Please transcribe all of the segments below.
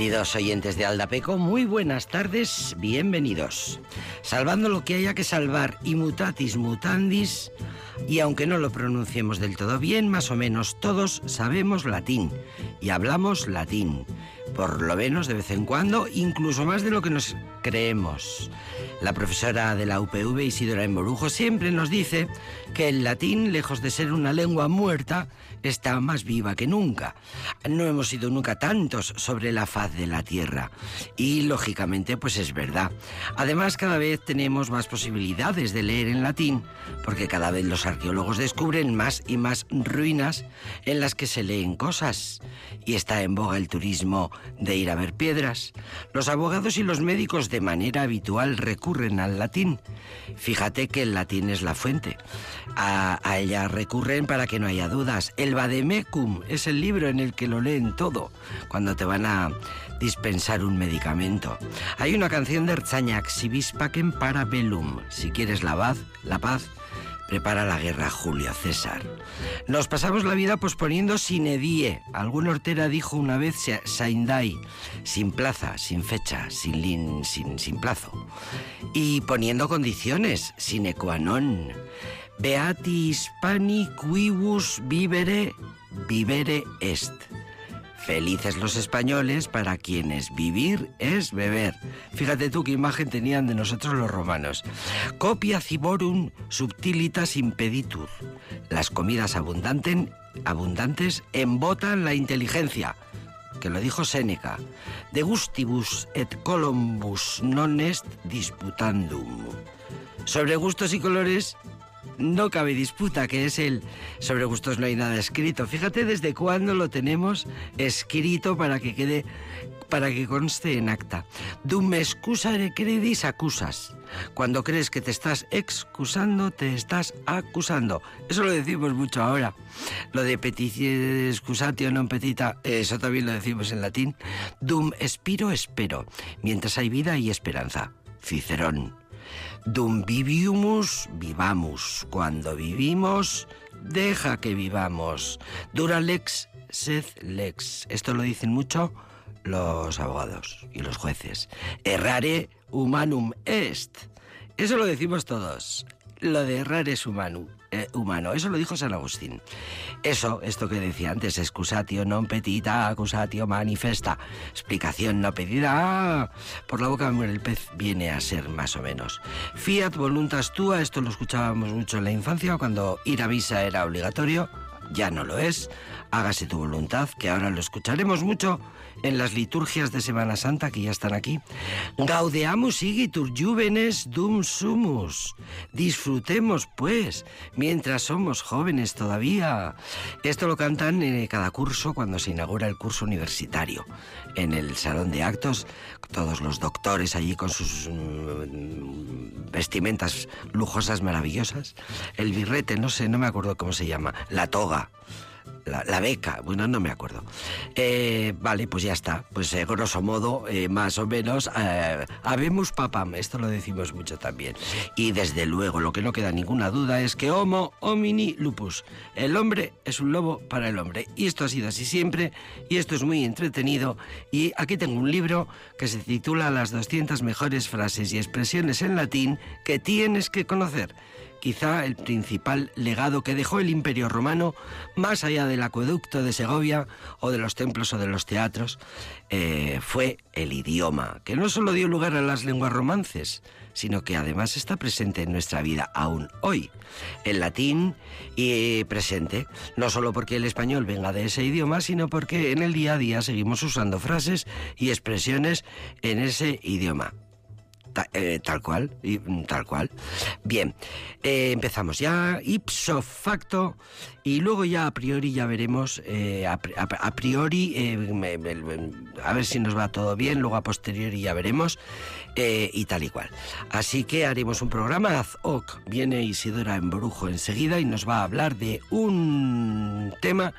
Queridos oyentes de Aldapeco, muy buenas tardes, bienvenidos. Salvando lo que haya que salvar y mutatis mutandis, y aunque no lo pronunciemos del todo bien, más o menos todos sabemos latín y hablamos latín, por lo menos de vez en cuando, incluso más de lo que nos creemos. La profesora de la UPV, Isidora Emborujo, siempre nos dice que el latín, lejos de ser una lengua muerta, está más viva que nunca. No hemos sido nunca tantos sobre la faz de la Tierra. Y lógicamente, pues es verdad. Además, cada vez tenemos más posibilidades de leer en latín, porque cada vez los arqueólogos descubren más y más ruinas en las que se leen cosas. Y está en boga el turismo de ir a ver piedras. Los abogados y los médicos de manera habitual recurren al latín. Fíjate que el latín es la fuente. A, ella recurren para que no haya dudas. El Vademecum es el libro en el que lo leen todo cuando te van a dispensar un medicamento. Hay una canción de Erzañac, Sivis Pacem para Bellum. Si quieres la paz, la paz, prepara la guerra Julio César. Nos pasamos la vida posponiendo sin edie. Algún hortera dijo una vez saindai, sin plaza, sin fecha, sin lin, sin, sin plazo. Y poniendo condiciones, sin qua Beati hispani quibus vivere, vivere est. Felices los españoles para quienes vivir es beber. Fíjate tú qué imagen tenían de nosotros los romanos. Copia ciborum subtilitas impeditur. Las comidas abundantes embotan la inteligencia que lo dijo Séneca, de gustibus et columbus non est disputandum. Sobre gustos y colores no cabe disputa, que es el sobre gustos no hay nada escrito. Fíjate desde cuándo lo tenemos escrito para que quede para que conste en acta. Dum excusare credis acusas. Cuando crees que te estás excusando, te estás acusando. Eso lo decimos mucho ahora. Lo de petitie excusatio non petita, eso también lo decimos en latín. Dum espiro espero. Mientras hay vida y esperanza. Cicerón. Dum viviumus, vivamos. Cuando vivimos, deja que vivamos. Dura lex, sed lex. Esto lo dicen mucho los abogados y los jueces. Errare humanum est. Eso lo decimos todos. Lo de errar es humano. Eh, humano. Eso lo dijo San Agustín. Eso, esto que decía antes, excusatio non petita, accusatio manifesta. Explicación no pedida. Por la boca muere el pez, viene a ser más o menos. Fiat voluntas tua, esto lo escuchábamos mucho en la infancia, cuando ir a misa era obligatorio, ya no lo es. Hágase tu voluntad, que ahora lo escucharemos mucho en las liturgias de Semana Santa que ya están aquí. Gaudeamus igitur juvenes dum sumus. Disfrutemos, pues, mientras somos jóvenes todavía. Esto lo cantan en cada curso cuando se inaugura el curso universitario. En el salón de actos, todos los doctores allí con sus mm, vestimentas lujosas, maravillosas. El birrete, no sé, no me acuerdo cómo se llama. La toga la, beca, bueno, no me acuerdo. Eh, vale, pues ya está. Pues eh, grosso modo, eh, más o menos, habemos papam, esto lo decimos mucho también. Y desde luego, lo que no queda ninguna duda es que homo homini lupus. El hombre es un lobo para el hombre. Y esto ha sido así siempre, y esto es muy entretenido. Y aquí tengo un libro que se titula Las 200 mejores frases y expresiones en latín que tienes que conocer quizá el principal legado que dejó el Imperio Romano, más allá del acueducto de Segovia o de los templos o de los teatros, eh, fue el idioma, que no solo dio lugar a las lenguas romances, sino que además está presente en nuestra vida aún hoy. El latín y presente, no solo porque el español venga de ese idioma, sino porque en el día a día seguimos usando frases y expresiones en ese idioma. Eh, tal cual, y, mm, tal cual. Bien, eh, empezamos ya ipso facto y luego ya a priori ya veremos, eh, a, priori, a ver si nos va todo bien, luego a posteriori ya veremos y tal y cual. Así que haremos un programa ad hoc. Viene Isidora en Brujo enseguida y nos va a hablar de un tema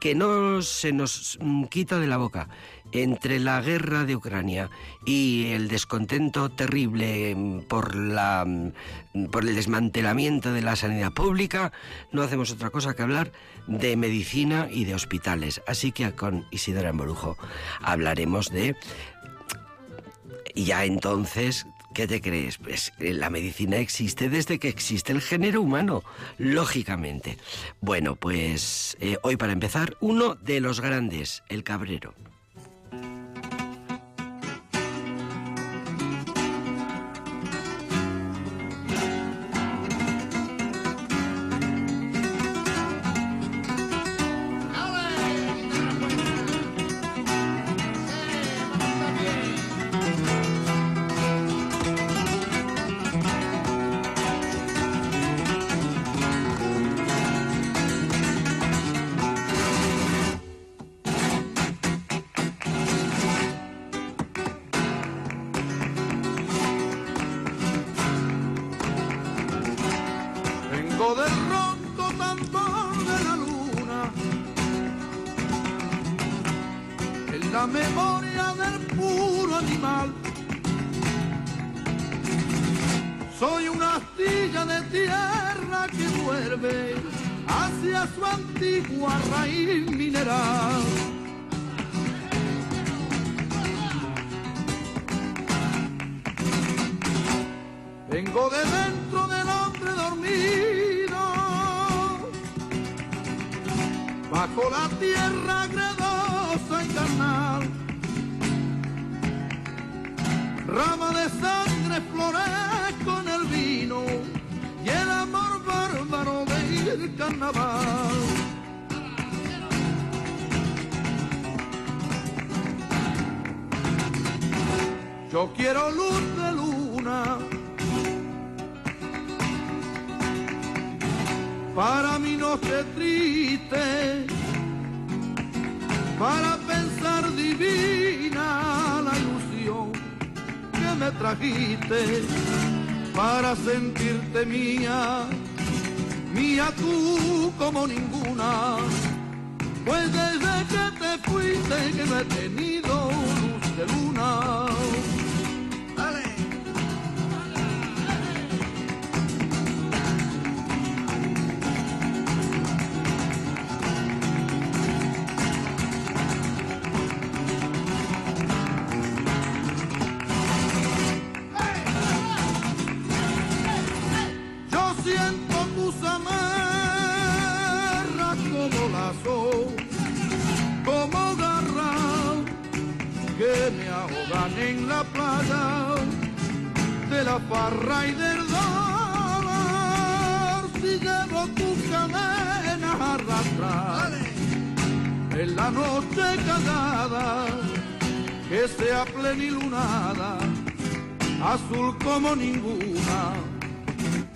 que no se nos mm, quita de la boca entre la guerra de Ucrania y el descontento terrible mm, por, la, mm, por el desmantelamiento de la sanidad pública, no hacemos otra cosa que hablar de medicina y de hospitales. Así que con Isidora Emborujo hablaremos de... Ya entonces ¿Qué te crees? Pues eh, la medicina existe desde que existe el género humano, lógicamente. Bueno, pues eh, hoy para empezar, uno de los grandes, el cabrero. Como ninguna. Pues desde que te fuiste que no he tenido luz de luna. Playa de la parra y del dolor. Si llevo tu cadena arrastrar en la noche callada, que sea plenilunada, azul como ninguna.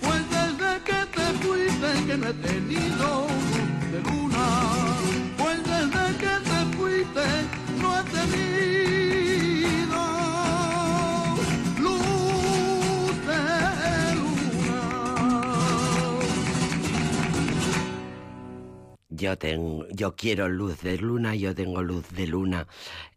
Pues desde que te fuiste que no he tenido de luna, pues desde que te fuiste no he tenido Yo, tengo, yo quiero luz de luna, yo tengo luz de luna.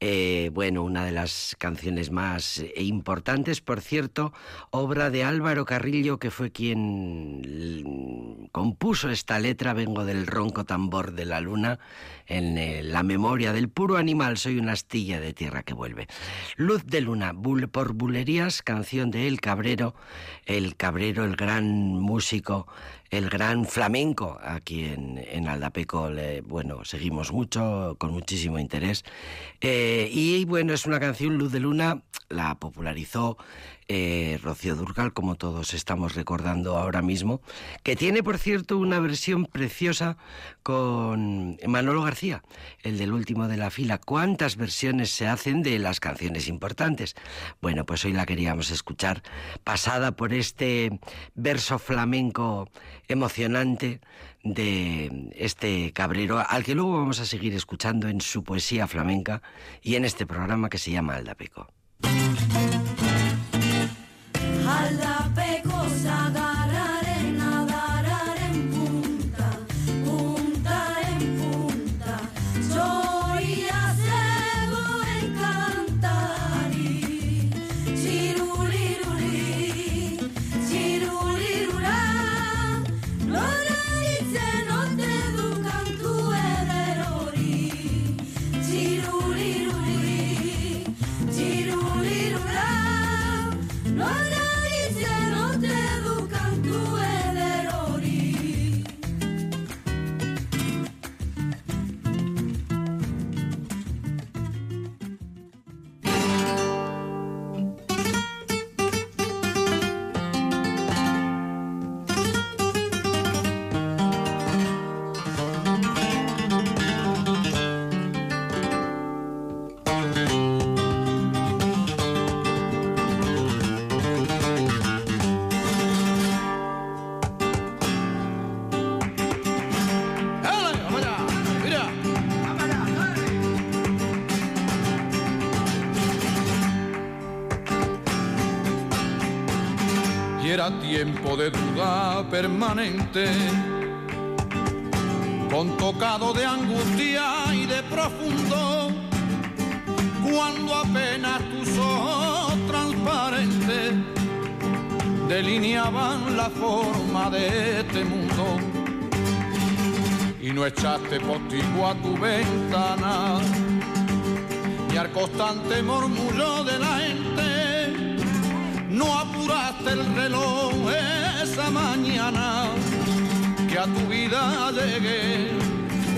Eh, bueno, una de las canciones más importantes, por cierto, obra de Álvaro Carrillo, que fue quien compuso esta letra, Vengo del ronco tambor de la luna, en eh, la memoria del puro animal, soy una astilla de tierra que vuelve. Luz de luna, por bulerías, canción de El Cabrero, El Cabrero, el gran músico el gran flamenco aquí en, en Aldapeco. bueno, seguimos mucho, con muchísimo interés. Eh, y bueno, es una canción, Luz de Luna, la popularizó eh, Rocío Durcal, como todos estamos recordando ahora mismo, que tiene, por cierto, una versión preciosa con Manolo García, el del último de la fila. ¿Cuántas versiones se hacen de las canciones importantes? Bueno, pues hoy la queríamos escuchar, pasada por este verso flamenco emocionante de este cabrero, al que luego vamos a seguir escuchando en su poesía flamenca y en este programa que se llama Aldapeco. punta tiempo de duda permanente, con tocado de angustia y de profundo, cuando apenas tus ojos transparentes delineaban la forma de este mundo. Y no echaste postigo a tu ventana y al constante murmullo de la gente. No el reloj esa mañana que a tu vida llegué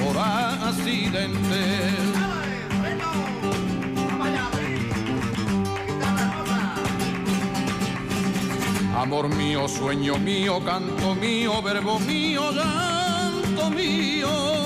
por accidente. Amor mío, sueño mío, canto mío, verbo mío, llanto mío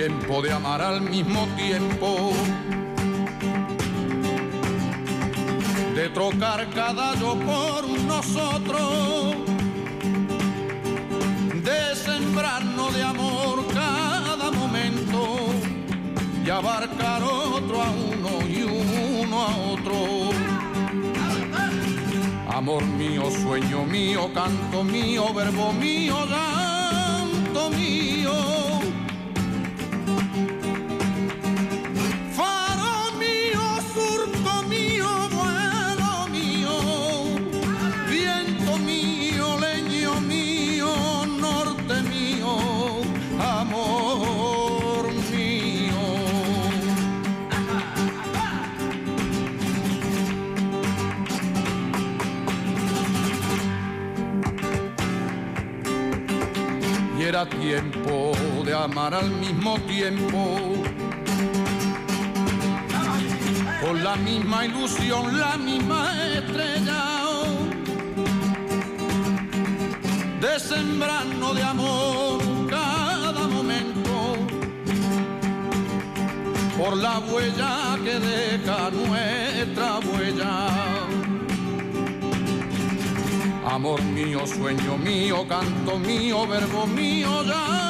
tiempo de amar al mismo tiempo, de trocar cada yo por nosotros, de sembrarnos de amor cada momento. Y abarcar otro a uno y uno a otro. Amor mío, sueño mío, canto mío, verbo mío, llanto mío tiempo de amar al mismo tiempo. Con la misma ilusión, la misma estrella. De sembrarnos de amor cada momento. Por la huella que deja nuestra huella Amor mío, sueño mío, canto mío, verbo mío, llanto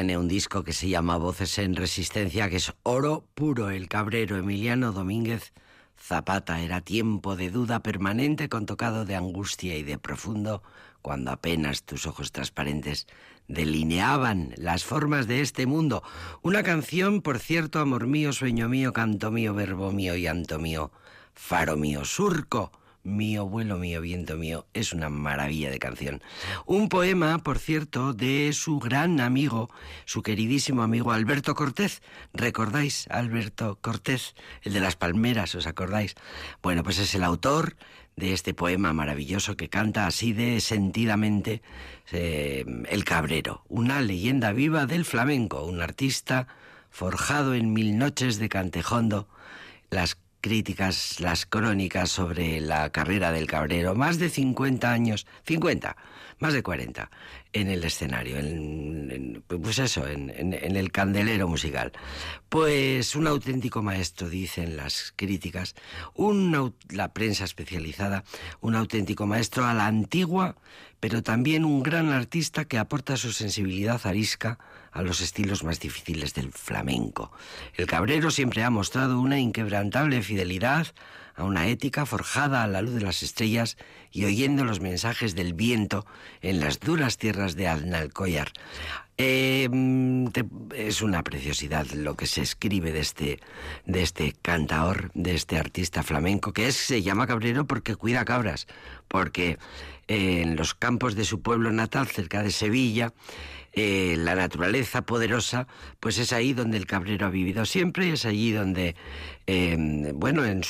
tiene un disco que se llama Voces en Resistencia, que es oro puro. El cabrero Emiliano Domínguez Zapata era tiempo de duda permanente con tocado de angustia y de profundo, cuando apenas tus ojos transparentes delineaban las formas de este mundo. Una canción, por cierto, amor mío, sueño mío, canto mío, verbo mío, llanto mío, faro mío, surco Mío, vuelo mío, viento mío, es una maravilla de canción. Un poema, por cierto, de su gran amigo, su queridísimo amigo Alberto Cortés. ¿Recordáis Alberto Cortés? El de las palmeras, ¿os acordáis? Bueno, pues es el autor de este poema maravilloso que canta así de sentidamente eh, El Cabrero, una leyenda viva del flamenco, un artista forjado en mil noches de cantejondo, las críticas, las crónicas sobre la carrera del Cabrero, más de 50 años, 50, más de 40 en el escenario, en, pues eso, en, el candelero musical. Pues un auténtico maestro, dicen las críticas, la prensa especializada, un auténtico maestro a la antigua, pero también un gran artista que aporta su sensibilidad arisca a los estilos más difíciles del flamenco. El cabrero siempre ha mostrado una inquebrantable fidelidad a una ética forjada a la luz de las estrellas y oyendo los mensajes del viento en las duras tierras de Alnalcollar. Em, es una preciosidad lo que se escribe de este, de este cantaor, de este artista flamenco, que es, se llama Cabrero porque cuida cabras, porque en los campos de su pueblo natal, cerca de Sevilla, eh, la naturaleza poderosa, pues es ahí donde el cabrero ha vivido siempre, es allí donde, em, bueno, en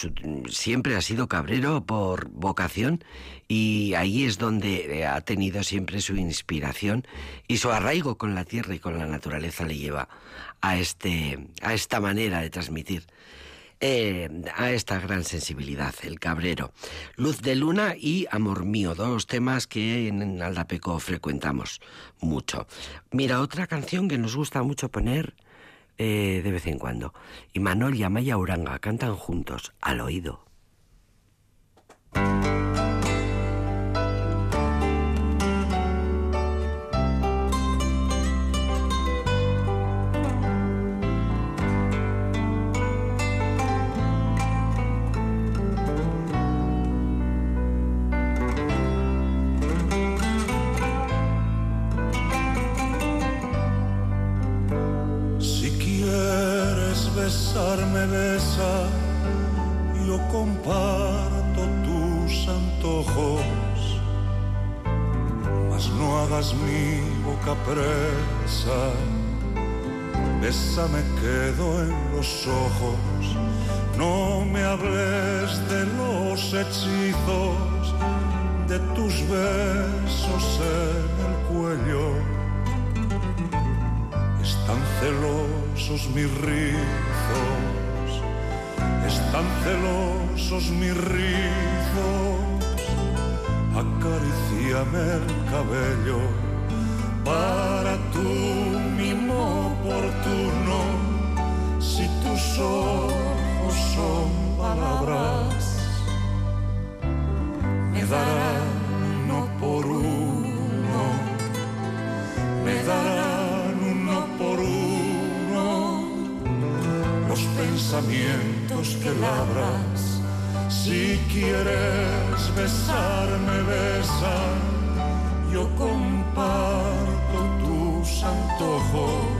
siempre ha sido cabrero por vocación y ahí es donde eh, ha tenido siempre su inspiración y su arraigo con la tierra y con la naturaleza le lleva a, este, a esta manera de transmitir eh, a esta gran sensibilidad, el cabrero. Luz de luna y amor mío, dos temas que en Aldapeco frecuentamos mucho. Mira, otra canción que nos gusta mucho poner eh, de vez en cuando. Y Manol y Amaya Uranga cantan juntos, al oído. De los hechizos, de tus besos en el cuello. Están celosos mis rizos, están celosos mis rizos. Acariciame el cabello para tu mimo oportuno, si tus ojos son palabras, me darán uno por uno, me darán uno por uno. Los pensamientos que labras. Si quieres besarme, besa, yo comparto tus antojos,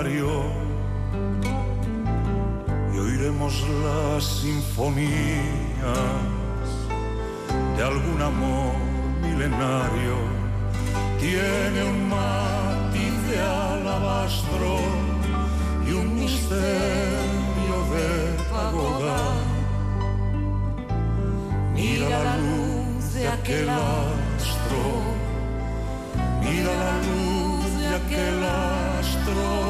escenario y oiremos las sinfonías de algún amor milenario. Tiene un matiz de alabastro y un misterio de pagoda. Mira la luz de aquel astro, mira la luz de aquel astro.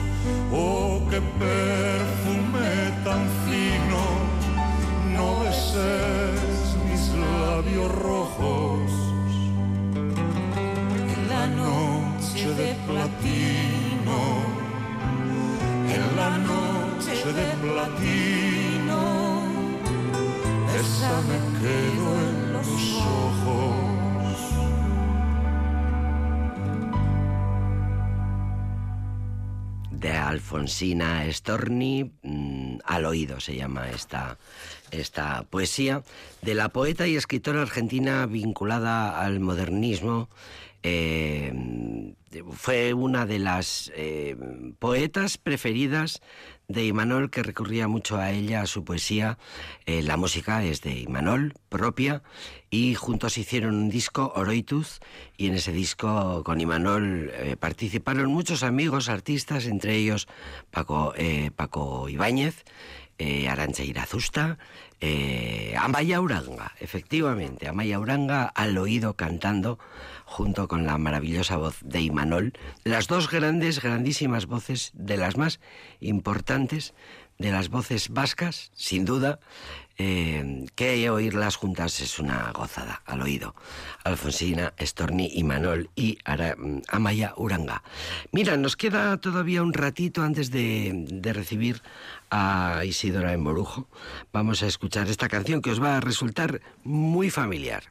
Oh, qué perfume tan fino, no beses mis labios rojos. En la noche de platino, en la noche de platino, esa me quedó en los ojos. Alfonsina Storni, mm, al oído se llama esta, esta poesía, de la poeta y escritora argentina vinculada al modernismo, Eh, fue una de las eh, poetas preferidas de Imanol, que recurría mucho a ella, a su poesía. Eh, la música es de Imanol, propia, y juntos hicieron un disco, Oroituz, y en ese disco con Imanol participaron muchos amigos, artistas, entre ellos Paco, Paco Ibáñez, Arancha Irazusta, Amaya Uranga, efectivamente, Amaya Uranga al oído cantando junto con la maravillosa voz de Imanol, las dos grandes, grandísimas voces, de las más importantes de las voces vascas, sin duda, eh, que oírlas juntas es una gozada al oído. Alfonsina, Estorni, Imanol y Amaya Uranga. Mira, nos queda todavía un ratito antes de, de recibir a Isidora en Morujo. Vamos a escuchar esta canción que os va a resultar muy familiar.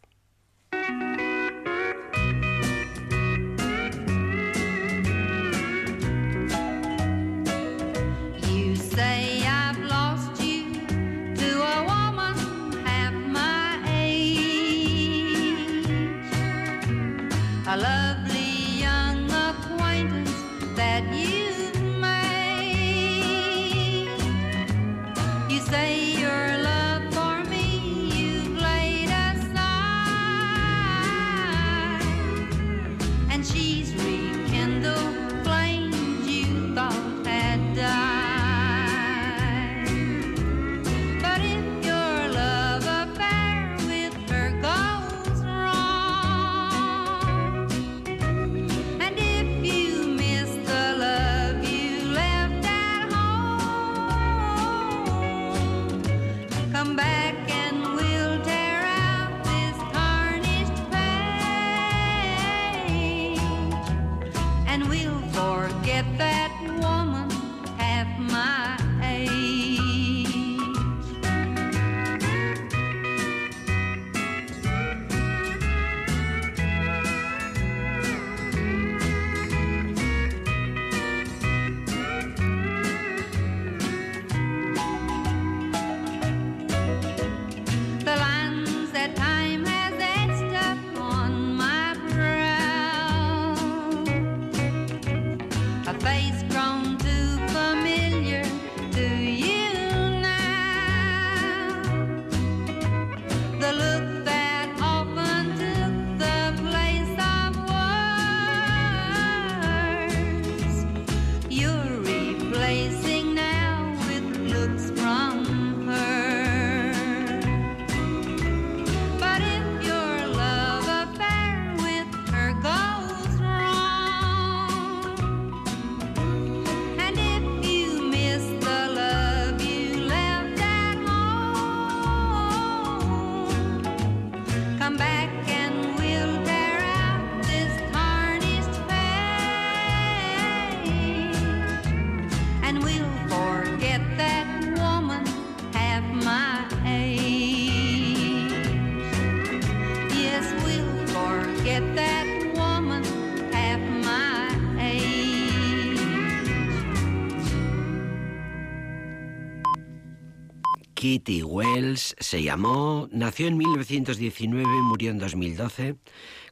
Kitty Wells se llamó, nació en 1919, murió en 2012,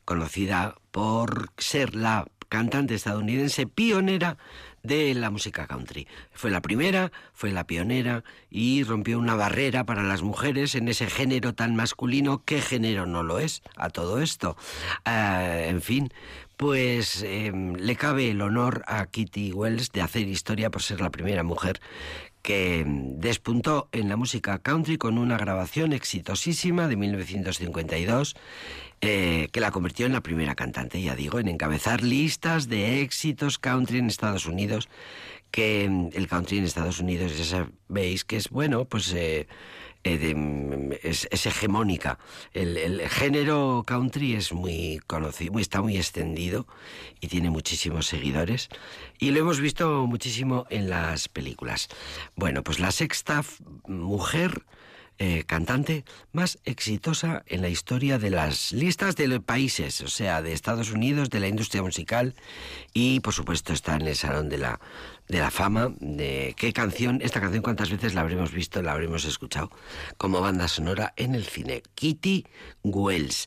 conocida por ser la cantante estadounidense pionera de la música country. Fue la primera, fue la pionera y rompió una barrera para las mujeres en ese género tan masculino. ¿Qué género no lo es a todo esto? Ah, en fin, pues em, le cabe el honor a Kitty Wells de hacer historia por ser la primera mujer que despuntó en la música country con una grabación exitosísima de 1952 eh, que la convirtió en la primera cantante, ya digo, en encabezar listas de éxitos country en Estados Unidos, que el country en Estados Unidos ya sabéis que es bueno, pues... Eh, eh, mm, es, hegemónica. El, género country es muy conocido, está muy extendido y tiene muchísimos seguidores. Y lo hemos visto muchísimo en las películas. Bueno, pues la sexta mujer eh, cantante más exitosa en la historia de las listas de los países, o sea, de Estados Unidos, de la industria musical y por supuesto está en el Salón de la, de la Fama. De qué canción, esta canción cuántas veces la habremos visto, la habremos escuchado como banda sonora en el cine. Kitty Wells.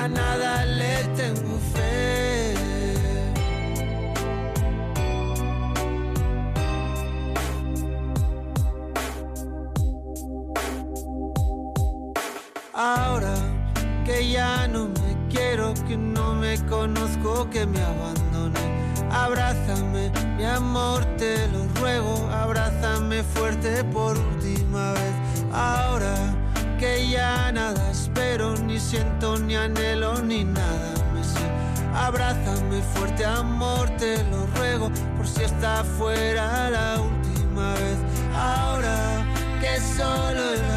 A nada fuerte, amor, te lo ruego. Por si está fuera la última vez. Ahora que solo el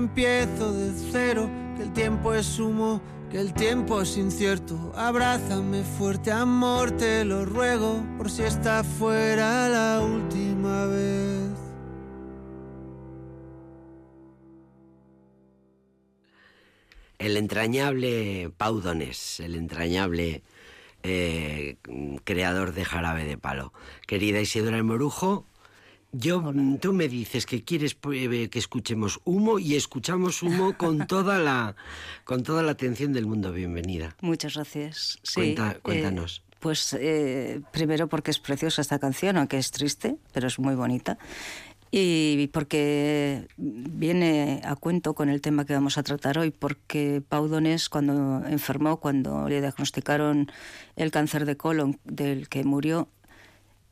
empiezo de cero, que el tiempo es humo, que el tiempo es incierto. Abrázame fuerte, amor, te lo ruego, por si está fuera la última vez. El entrañable Pau Donés, el entrañable eh, creador de Jarabe de Palo. Querida Isidora Morujo, yo, tú me dices que quieres eh, que escuchemos humo y escuchamos humo con toda la, con toda la atención del mundo. Bienvenida. Muchas gracias. Sí, Cuenta- cuéntanos. eh, pues eh, primero porque es preciosa esta canción, aunque es triste, pero es muy bonita. Y porque viene a cuento con el tema que vamos a tratar hoy, porque Pau Donés, cuando enfermó, cuando le diagnosticaron el cáncer de colon del que murió,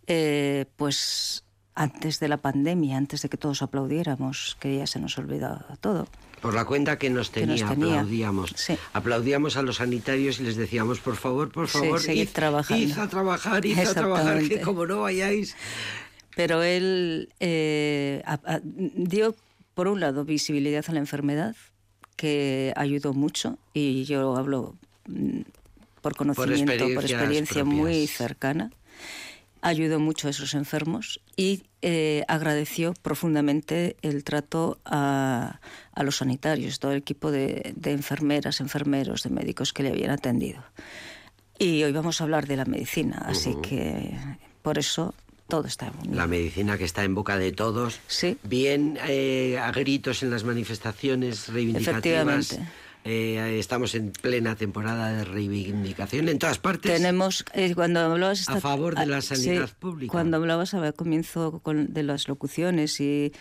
eh, pues antes de la pandemia, antes de que todos aplaudiéramos, que ya se nos olvidaba todo. Por la cuenta que nos Que tenía, nos tenía. aplaudíamos. Sí. Aplaudíamos a los sanitarios y les decíamos, por favor, por Sí, favor, id- trabajando. id a trabajar, id a trabajar, que como no vayáis... Pero él eh, a- a- dio, por un lado, visibilidad a la enfermedad, que ayudó mucho, y yo hablo mm, por conocimiento, por experiencia muy cercana. Ayudó mucho a esos enfermos y eh, agradeció profundamente el trato a, a los sanitarios, todo el equipo de, de enfermeras, enfermeros, de médicos que le habían atendido. Y hoy vamos a hablar de la medicina, así que por eso todo está unido. La medicina que está en boca de todos, Sí. bien eh, a gritos en las manifestaciones reivindicativas. Efectivamente. Eh, estamos en plena temporada de reivindicación en todas partes. Tenemos, eh, cuando hablabas... A favor de la sanidad sí, pública. Cuando hablabas al comienzo con- de las locuciones y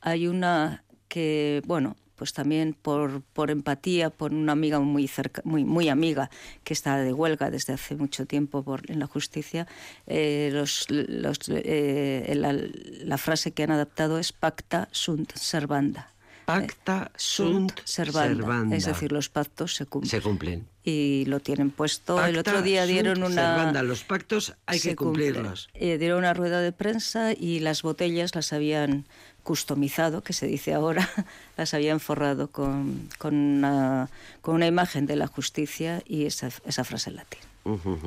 hay una que, bueno, pues también por, por empatía, por una amiga muy, cerca, muy, muy amiga que está de huelga desde hace mucho tiempo por, en la justicia, eh, los, los, eh, la, la frase que han adaptado es pacta sunt servanda. Pacta eh, sunt servanda, Es decir, los pactos se cumplen. Se cumplen. Y lo tienen puesto. el otro día dieron una. Servanda. Los pactos hay que cumplirlos. Eh, dieron una rueda de prensa y las botellas las habían customizado, que se dice ahora, las habían forrado con, con, una, con una imagen de la justicia y esa, esa frase en latín,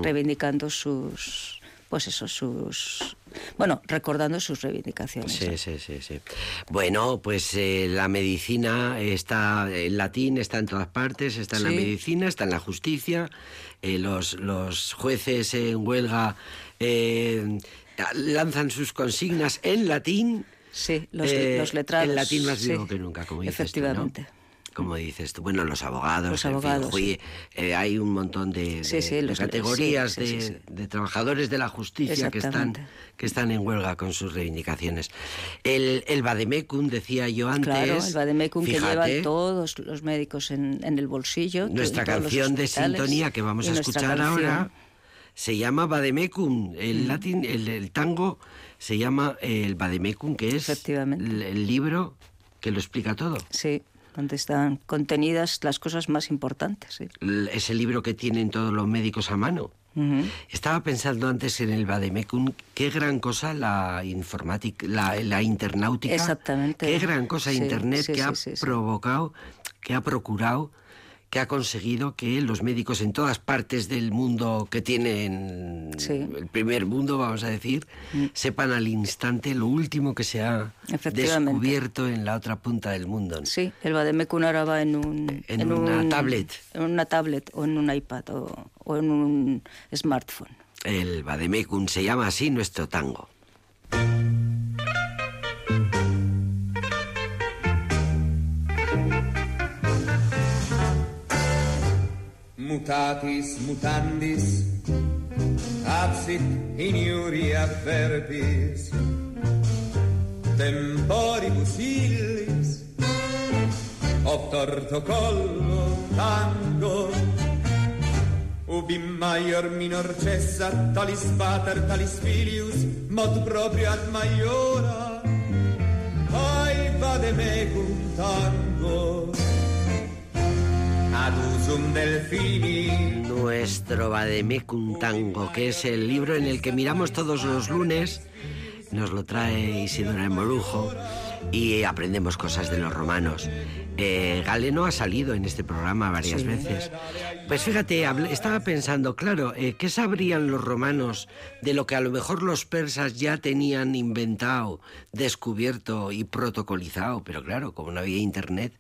reivindicando sus pues eso, sus... Bueno, recordando sus reivindicaciones. Sí, sí, sí, sí. Bueno, pues eh, la medicina está en latín, está en todas partes, está en la medicina, está en la justicia, eh, los, los jueces en huelga eh, lanzan sus consignas en latín. Sí, los, los letrados. En latín más vivo que nunca, como dices Efectivamente como dices tú. Bueno, los abogados. Los abogados. Eh, hay un montón de, categorías de, trabajadores de la justicia que están, que están en huelga con sus reivindicaciones. El, el Bademecum, decía yo antes. Claro, el Bademecum que llevan todos los médicos en, el bolsillo. Nuestra canción de sintonía que vamos a escuchar ahora se llama Bademecum. El, mm. latín, el, tango se llama el Bademecum, que es el libro que lo explica todo. Sí donde están contenidas las cosas más importantes. Ese libro que tienen todos los médicos a mano. Estaba pensando antes en el Bademecum, qué gran cosa la informática, la, internautica. Exactamente. Qué gran cosa Internet que ha provocado, que ha procurado que ha conseguido que los médicos en todas partes del mundo que tienen el primer mundo, vamos a decir, mm. sepan al instante lo último que se ha descubierto en la otra punta del mundo. Sí, el Bademecum ahora va en un... En, una tablet. En una tablet o en un iPad o, en un smartphone. El Bademecum se llama así nuestro tango. Mutatis mutandis absit in iuria verbis temporibus illis obtorto collo tango ubi maior minor cessa talis pater talis filius mod proprio ad maiora. Ai vade mecum tango Nuestro Bademecum Tango, que es el libro en el que miramos todos los lunes, nos lo trae Isidora Morujo y aprendemos cosas de los romanos. Eh, Galeno ha salido en este programa varias veces. Pues fíjate, estaba pensando, claro, eh, ¿qué sabrían los romanos de lo que a lo mejor los persas ya tenían inventado, descubierto y protocolizado? Pero claro, como no había internet,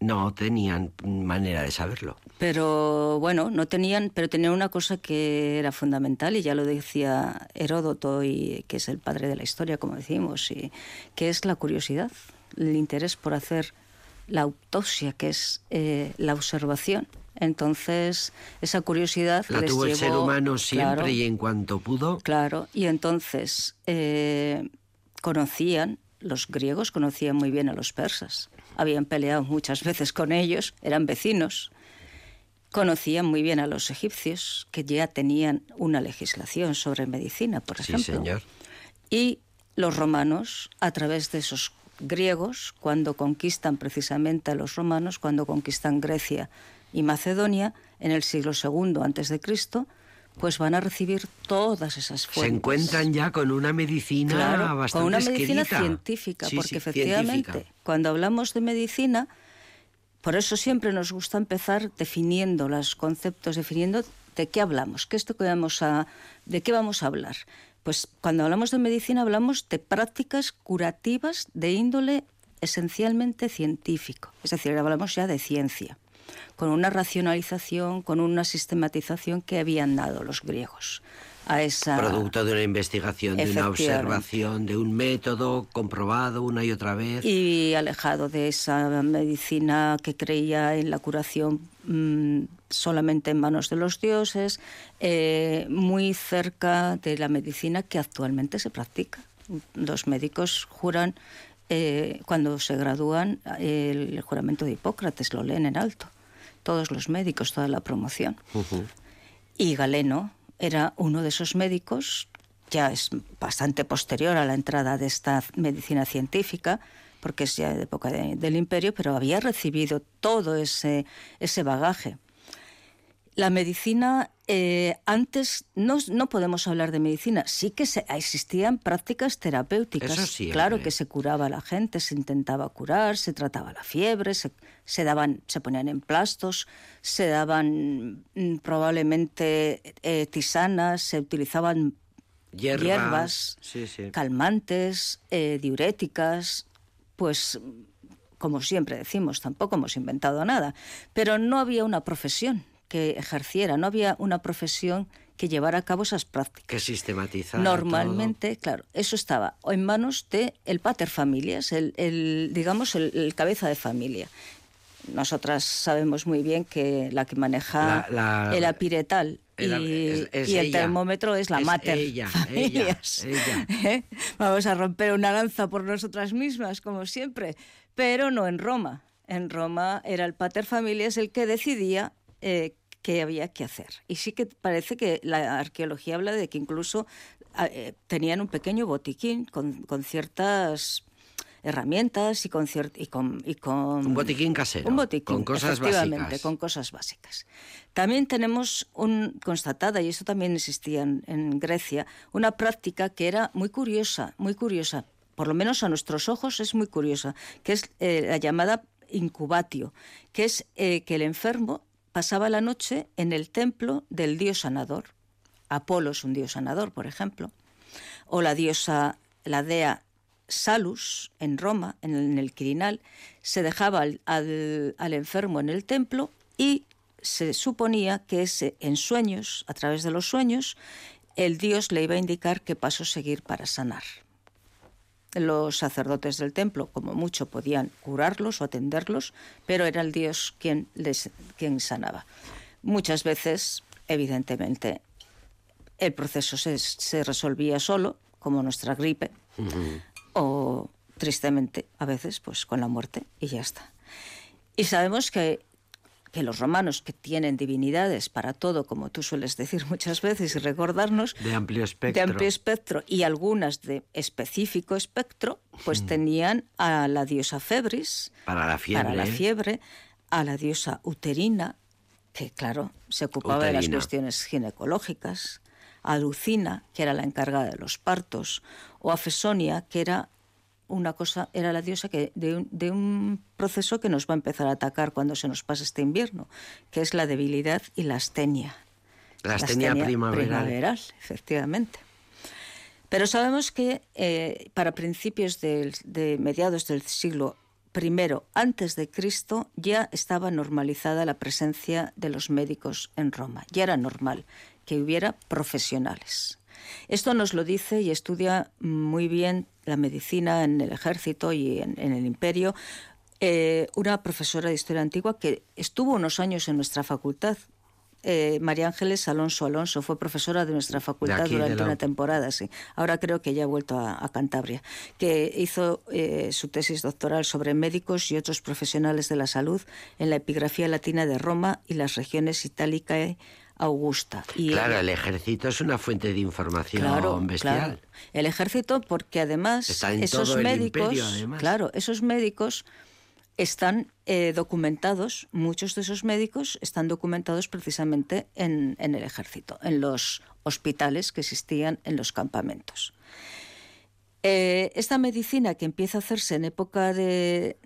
no tenían manera de saberlo. Pero bueno, no tenían, pero tenían una cosa que era fundamental y ya lo decía Heródoto y que es el padre de la historia, como decimos, y que es la curiosidad, el interés por hacer la autopsia, que es eh, la observación. Entonces, esa curiosidad la tuvo el ser humano siempre y en cuanto pudo. Claro, y entonces eh, conocían, los griegos conocían muy bien a los persas habían peleado muchas veces con ellos, eran vecinos, conocían muy bien a los egipcios, que ya tenían una legislación sobre medicina, por ejemplo. Sí, señor. Y los romanos, a través de esos griegos, cuando conquistan precisamente a los romanos, cuando conquistan Grecia y Macedonia, en el siglo II antes de Cristo, pues van a recibir todas esas fuentes. Se encuentran ya con una medicina bastante Con una medicina científica, porque efectivamente, cuando hablamos de medicina, por eso siempre nos gusta empezar definiendo los conceptos, definiendo de qué hablamos, qué esto que vamos a, de qué vamos a hablar. Pues cuando hablamos de medicina hablamos de prácticas curativas de índole esencialmente científico, es decir, hablamos ya de ciencia con una racionalización, con una sistematización que habían dado los griegos. A esa... Producto de una investigación, de una observación, de un método comprobado una y otra vez. Y alejado de esa medicina que creía en la curación mm, solamente en manos de los dioses, eh, muy cerca de la medicina que actualmente se practica. Los médicos juran, eh, cuando se gradúan, el juramento de Hipócrates, lo leen en alto todos los médicos, toda la promoción. Y Galeno era uno de esos médicos, ya es bastante posterior a la entrada de esta medicina científica, porque es ya de época del imperio, pero había recibido todo ese, ese bagaje. La medicina, eh, antes no, no, podemos hablar de medicina, sí que se, existían prácticas terapéuticas. claro que se curaba a la gente, se intentaba curar, se trataba la fiebre, se, se daban, se ponían en plastos, se daban mm, probablemente eh, tisanas, se utilizaban hierbas, calmantes, eh, diuréticas, pues como siempre decimos, tampoco hemos inventado nada, pero no había una profesión que ejerciera, no había una profesión que llevara a cabo esas prácticas. Que sistematizara. Normalmente, claro, eso estaba en manos de el pater familias, el, digamos el, cabeza de familia. Nosotras sabemos muy bien que la que maneja el apiretal y, el termómetro es la mater familias. ¿Eh? Vamos a romper una lanza por nosotras mismas, como siempre, pero no en Roma. En Roma era el pater familias el que decidía eh, qué había que hacer. Y sí que parece que la arqueología habla de que incluso ah, eh, tenían un pequeño botiquín con, ciertas herramientas y con, y con, y con un botiquín casero un botiquín con cosas básicas. con cosas básicas. También tenemos un constatada y eso también existía en, Grecia una práctica que era muy curiosa muy curiosa. Por lo menos a nuestros ojos es muy curiosa que es eh, la llamada incubatio que es que el enfermo pasaba la noche en el templo del dios sanador. Apolo es un dios sanador, por ejemplo. O la diosa, la dea Salus, en Roma, en el, Quirinal, se dejaba al, enfermo en el templo y se suponía que ese, en sueños, a través de los sueños, el dios le iba a indicar qué paso seguir para sanar. Los sacerdotes del templo, como mucho, podían curarlos o atenderlos, pero era el Dios quien, les, quien sanaba. Muchas veces, evidentemente, el proceso se, se resolvía solo, como nuestra gripe, o tristemente, a veces, pues con la muerte y ya está. Y sabemos que que los romanos, que tienen divinidades para todo, como tú sueles decir muchas veces y recordarnos, de amplio espectro, de amplio espectro y algunas de específico espectro, pues tenían a la diosa Febris para la fiebre, para la fiebre a la diosa Uterina, que claro, se ocupaba de las cuestiones ginecológicas, a Lucina, que era la encargada de los partos, o a Fesonia, que era una cosa, era la diosa que de un, de un proceso que nos va a empezar a atacar cuando se nos pasa este invierno, que es la debilidad y la astenia. La astenia, primaveral. efectivamente. Pero sabemos que eh, para principios de mediados del siglo I antes de Cristo ya estaba normalizada la presencia de los médicos en Roma. Ya era normal que hubiera profesionales. Esto nos lo dice y estudia muy bien la medicina en el ejército y en, el imperio eh, una profesora de historia antigua que estuvo unos años en nuestra facultad. Eh, María Ángeles Alonso Alonso fue profesora de nuestra facultad durante una temporada, sí. Ahora creo que ya ha vuelto a, Cantabria, que hizo eh, su tesis doctoral sobre médicos y otros profesionales de la salud en la epigrafía latina de Roma y las regiones itálica Augusta. Y claro, el, ejército es una fuente de información bestial. El ejército, porque además esos médicos, claro, esos médicos están eh, documentados, muchos de esos médicos están documentados precisamente en, en el ejército, en los hospitales que existían en los campamentos. Eh, esta medicina que empieza a hacerse en época de,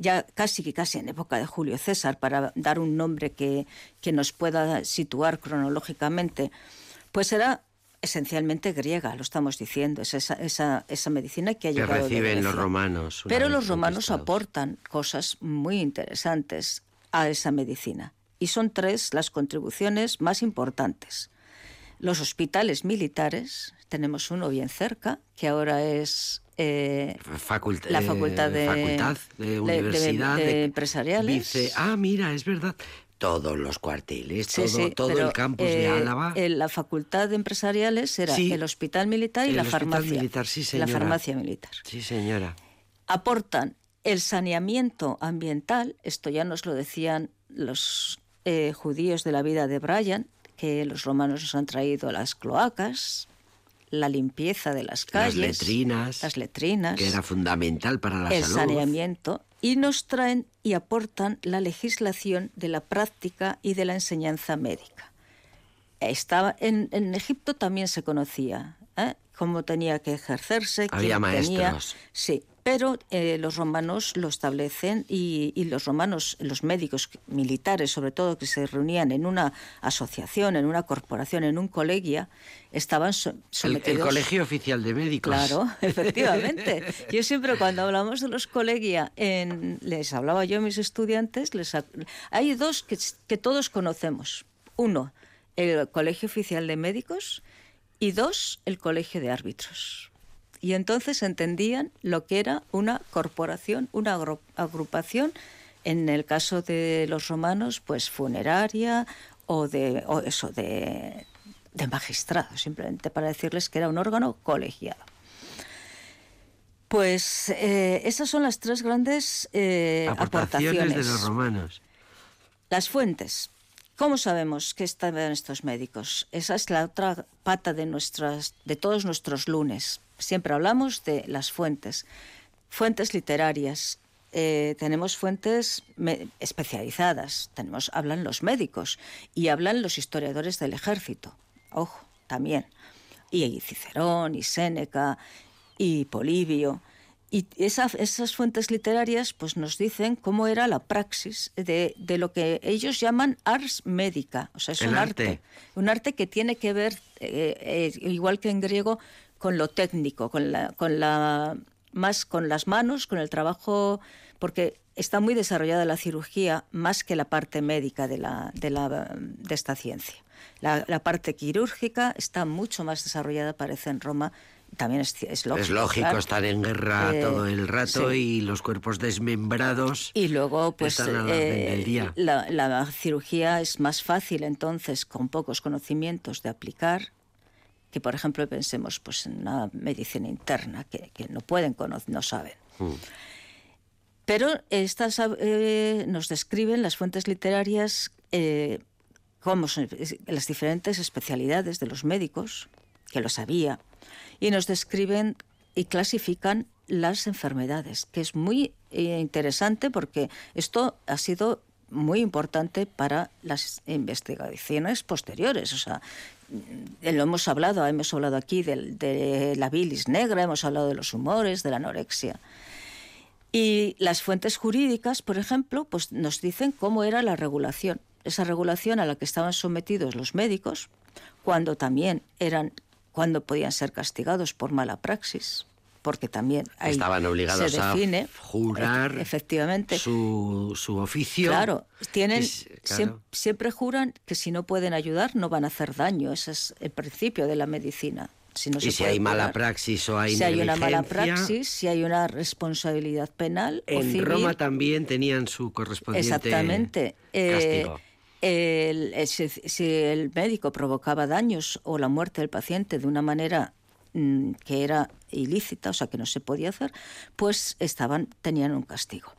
ya casi que casi en época de Julio César, para dar un nombre que, nos pueda situar cronológicamente, pues era esencialmente griega, lo estamos diciendo, es esa, esa, medicina que ha llegado que reciben los romanos. Pero los romanos aportan cosas muy interesantes a esa medicina. Y son tres las contribuciones más importantes. Los hospitales militares, tenemos uno bien cerca, que ahora es eh, la facultad de, facultad de universidad de, empresariales. Dice, ah, mira, es verdad. Todos los cuarteles, todo, todo el campus de eh, Álava. la facultad de empresariales era el hospital militar y la farmacia. Militar, sí, señora. La farmacia militar. Sí, señora. Aportan el saneamiento ambiental, esto ya nos lo decían los eh, judíos de la vida de Brian, que los romanos nos han traído las cloacas, la limpieza de las calles, las letrinas, las letrinas, que era fundamental para la el salud. saneamiento y nos traen y aportan la legislación de la práctica y de la enseñanza médica. Estaba en, en Egipto también se conocía ¿eh? cómo tenía que ejercerse. Había quién tenía- maestros. sí, pero eh, los romanos lo establecen y, y los romanos, los médicos militares sobre todo, que se reunían en una asociación, en una corporación, en un colegio, estaban so- El, sometidos... el Colegio Oficial de Médicos. Claro, efectivamente. Yo siempre cuando hablamos de los colegia, en, les hablaba yo a mis estudiantes, les, ha- hay dos que, que todos conocemos. Uno, el Colegio Oficial de Médicos y dos, el Colegio de Árbitros. Y entonces entendían lo que era una corporación, una agru- agrupación, en el caso de los romanos, pues funeraria o de o eso de, de magistrados, simplemente para decirles que era un órgano colegiado. Pues eh, esas son las tres grandes eh, Aportaciones, aportaciones. de los romanos. Las fuentes. ¿Cómo sabemos que estaban estos médicos? Esa es la otra pata de nuestras, de todos nuestros lunes. Siempre hablamos de las fuentes. Fuentes literarias. Eh, tenemos fuentes especializadas. Tenemos, hablan los médicos y hablan los historiadores del ejército. Ojo, también. Y Cicerón, y Séneca, y Polibio. Y esa- esas fuentes literarias pues, nos dicen cómo era la praxis de, de lo que ellos llaman ars médica. O sea, es El un arte. arte. Un arte que tiene que ver, eh, eh, igual que en griego, con lo técnico, con la, con la más con las manos, con el trabajo, porque está muy desarrollada la cirugía más que la parte médica de, la, de, la, de esta ciencia. La, la parte quirúrgica está mucho más desarrollada, parece, en Roma. También es, es lógico. es lógico claro. estar en guerra Eh, todo el rato sí. y los cuerpos desmembrados. Y luego, pues, están eh, día. La, la cirugía es más fácil, entonces, con pocos conocimientos de aplicar, que, por ejemplo, pensemos pues, en una medicina interna, que, que no pueden, cono- no saben. Mm. Pero estas eh, nos describen las fuentes literarias cómo son las diferentes especialidades de los médicos, que lo sabía, y nos describen y clasifican las enfermedades, que es muy eh, interesante porque esto ha sido muy importante para las investigaciones posteriores. O sea, mm, lo hemos hablado, hemos hablado aquí del- de la bilis negra, hemos hablado de los humores, de la anorexia. Y las fuentes jurídicas, por ejemplo, pues nos dicen cómo era la regulación, esa regulación a la que estaban sometidos los médicos, cuando también eran, cuando podían ser castigados por mala praxis, porque también ahí Estaban obligados se a define, jurar e- efectivamente, su, su oficio. Claro, tienen, Es- siempre juran que si no pueden ayudar no van a hacer daño. Ese es el principio de la medicina. Si no y si hay mala praxis o hay si hay una mala praxis, si hay una responsabilidad penal o En civil, Roma también tenían su correspondiente Exactamente. Eh, castigo. El- si, si el médico provocaba daños o la muerte del paciente de una manera mm, que era ilícita, o sea, que no se podía hacer, pues estaban tenían un castigo.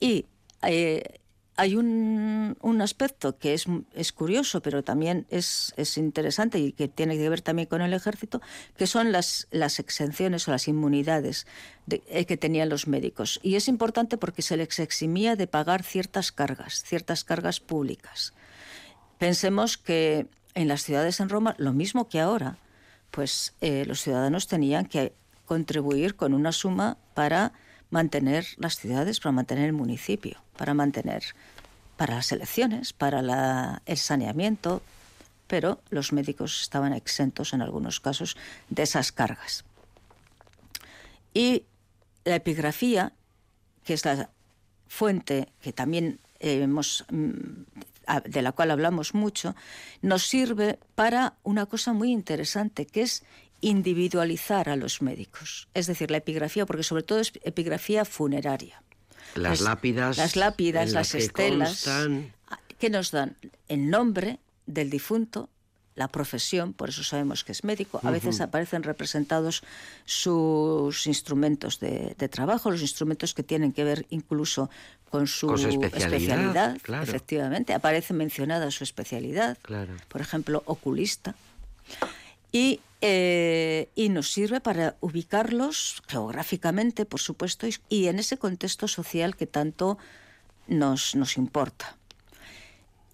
Y eh, hay un, un aspecto que es, es curioso, pero también es, es interesante y que tiene que ver también con el ejército, que son las, las exenciones o las inmunidades de- eh, que tenían los médicos. Y es importante porque se les eximía de pagar ciertas cargas, ciertas cargas públicas. Pensemos que en las ciudades en Roma, lo mismo que ahora, pues eh, los ciudadanos tenían que contribuir con una suma para mantener las ciudades, para mantener el municipio, para mantener para las elecciones, para el saneamiento, pero los médicos estaban exentos en algunos casos de esas cargas. Y la epigrafía, que es la fuente que también hemos, mm, de la cual hablamos mucho, nos sirve para una cosa muy interesante, que es individualizar a los médicos. Es decir, la epigrafía, porque sobre todo es epigrafía funeraria. Las lápidas. Las lápidas, las estelas, constan- que nos dan el nombre del difunto, la profesión, por eso sabemos que es médico. A veces aparecen representados sus instrumentos de, de trabajo, los instrumentos que tienen que ver incluso con su, Con su especialidad, claro. Efectivamente, aparece mencionada su especialidad. Claro. Por ejemplo, oculista. Y, eh, y nos sirve para ubicarlos geográficamente, por supuesto, y en ese contexto social que tanto nos, nos importa.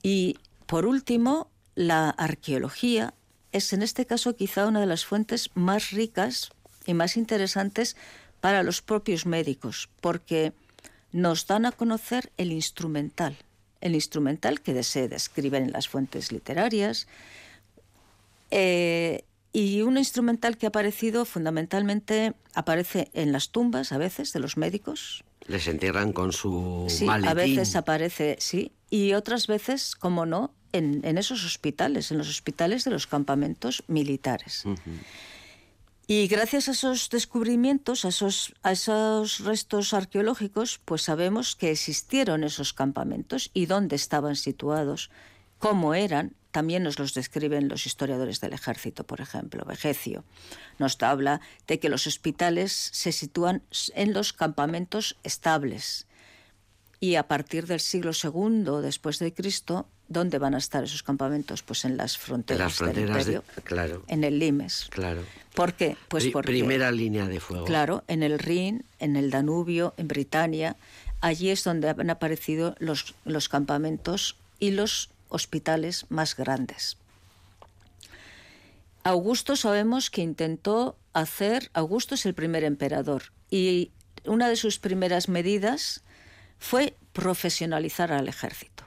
Y por último, la arqueología es en este caso quizá una de las fuentes más ricas y más interesantes para los propios médicos, porque nos dan a conocer el instrumental, el instrumental que se describe en las fuentes literarias, eh, y un instrumental que ha aparecido fundamentalmente, aparece en las tumbas a veces de los médicos. Les entierran con su sí, A veces aparece, sí, y otras veces, como no, en, esos hospitales, en los hospitales de los campamentos militares. Y gracias a esos descubrimientos, a esos, a esos restos arqueológicos, pues sabemos que existieron esos campamentos y dónde estaban situados, cómo eran. También nos los describen los historiadores del ejército, por ejemplo. Vegecio nos habla de que los hospitales se sitúan en los campamentos estables. Y a partir del siglo II después de Cristo ¿Dónde van a estar esos campamentos? Pues en las fronteras, del imperio, claro. en el Limes. Claro. ¿Por qué? Pues porque, primera línea de fuego. Claro, en el Rin, en el Danubio, en Britania, allí es donde han aparecido los, los campamentos y los hospitales más grandes. Augusto sabemos que intentó hacer, Augusto es el primer emperador y una de sus primeras medidas fue profesionalizar al ejército.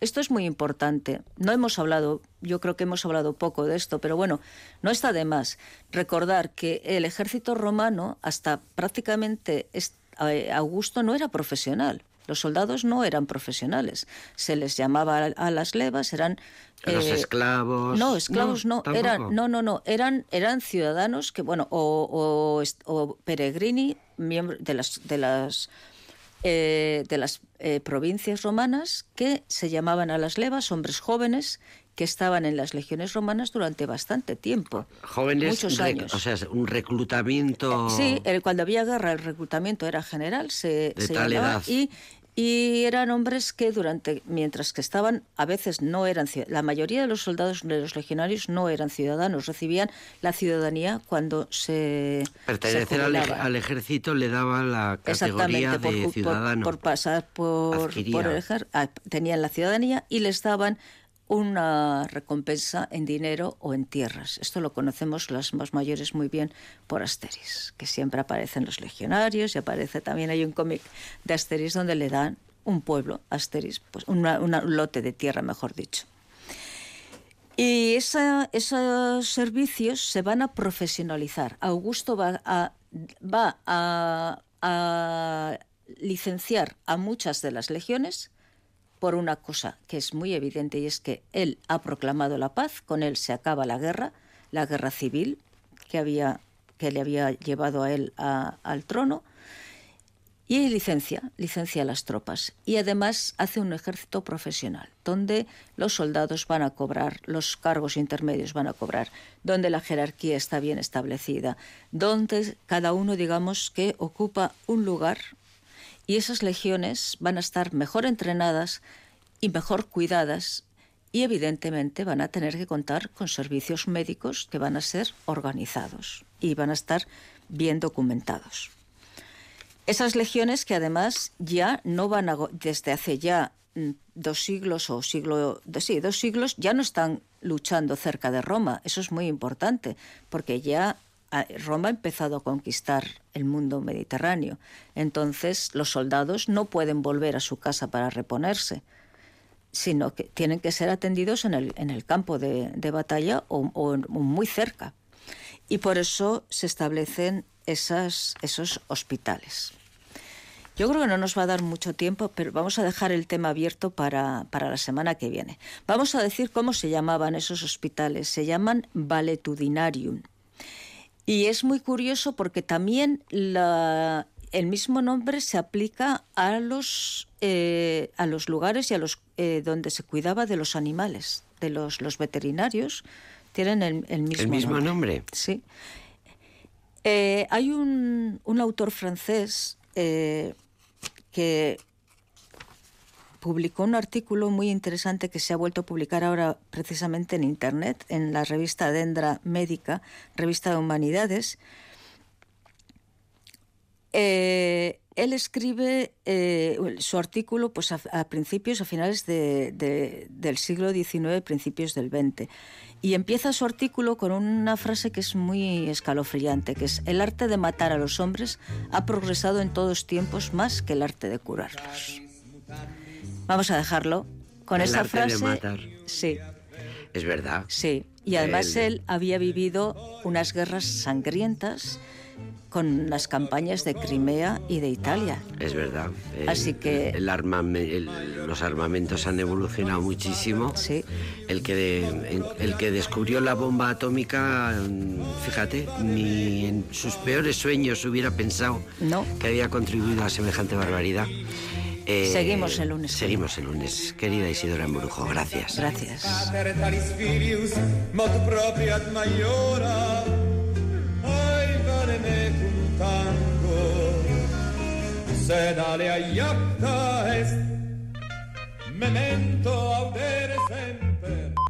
Esto es muy importante. No hemos hablado, yo creo que hemos hablado poco de esto, pero bueno, no está de más recordar que el ejército romano, hasta prácticamente eh, Augusto, no era profesional. Los soldados no eran profesionales. Se les llamaba a las levas, eran los eh, esclavos. No, esclavos no, eran no, no, no, eran eran ciudadanos que bueno, o, o peregrini, miembros de las de las eh, de las eh, provincias romanas que se llamaban a las levas, hombres jóvenes que estaban en las legiones romanas durante bastante tiempo. Jóvenes, muchos años. o sea, un reclutamiento. Sí, el, cuando había guerra el reclutamiento era general, se, de tal edad. y y eran hombres que durante mientras que estaban a veces no eran la mayoría de los soldados de los legionarios no eran ciudadanos recibían la ciudadanía cuando se pertenecer al, ejército le daba la categoría de ciudadano por, pasar por, por el ejército tenían la ciudadanía y les daban una recompensa en dinero o en tierras. Esto lo conocemos las más mayores muy bien por Asteris, que siempre aparecen los legionarios y aparece también hay un cómic de Asteris donde le dan un pueblo, Asteris, pues un lote de tierra, mejor dicho. Y esos servicios se van a profesionalizar. Augusto va va a licenciar a muchas de las legiones por una cosa que es muy evidente y es que él ha proclamado la paz, con él se acaba la guerra, la guerra civil que, había, que le había llevado a él al trono, y licencia, licencia a las tropas. Y además hace un ejército profesional, donde los soldados van a cobrar, los cargos intermedios van a cobrar, donde la jerarquía está bien establecida, donde cada uno, digamos, que ocupa un lugar y esas legiones van a estar mejor entrenadas y mejor cuidadas y evidentemente van a tener que contar con servicios médicos que van a ser organizados y van a estar bien documentados. Esas legiones que además ya no van a, desde hace ya mm, dos siglos o siglo, sí, dos siglos, ya no están luchando cerca de Roma. Eso es muy importante, porque ya Roma ha empezado a conquistar el mundo mediterráneo. Entonces los soldados no pueden volver a su casa para reponerse, sino que tienen que ser atendidos en el, en el campo de, batalla o, muy cerca. Y por eso se establecen esos hospitales. Yo creo que no nos va a dar mucho tiempo, pero vamos a dejar el tema abierto para, para, la semana que viene. Vamos a decir cómo se llamaban esos hospitales. Se llaman valetudinarium. Y es muy curioso porque también el mismo nombre se aplica a los, eh, a los lugares y a los eh, donde se cuidaba de los animales, de los, los veterinarios, tienen el, mismo, ¿El mismo nombre. Sí. Eh, hay un, un, autor francés que publicó un artículo muy interesante que se ha vuelto a publicar ahora precisamente en Internet, en la revista Dendra Médica, revista de Humanidades. Eh, él escribe eh, su artículo pues, a, principios, a finales del siglo XIX, principios del XX. Y empieza su artículo con una frase que es muy escalofriante, que es, el arte de matar a los hombres ha progresado en todos tiempos más que el arte de curarlos. Vamos a dejarlo con el esa arte frase. De matar. Sí. Es verdad. Sí. Y además él había vivido unas guerras sangrientas con las campañas de Crimea y de Italia. Es verdad. Así que el los armamentos han evolucionado muchísimo. Sí. El que el que descubrió la bomba atómica, fíjate, ni en sus peores sueños hubiera pensado que había contribuido a semejante barbaridad. Eh, seguimos el lunes. Seguimos el lunes. Querida Isidora Morujo, gracias. Gracias. memento audere semper